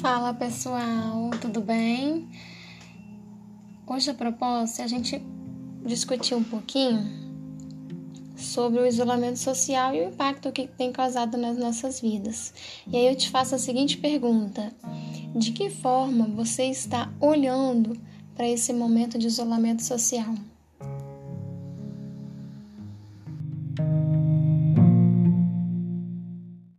Fala pessoal, tudo bem? Hoje a proposta é a gente discutir um pouquinho sobre o isolamento social e o impacto que tem causado nas nossas vidas. E aí eu te faço a seguinte pergunta: de que forma você está olhando para esse momento de isolamento social?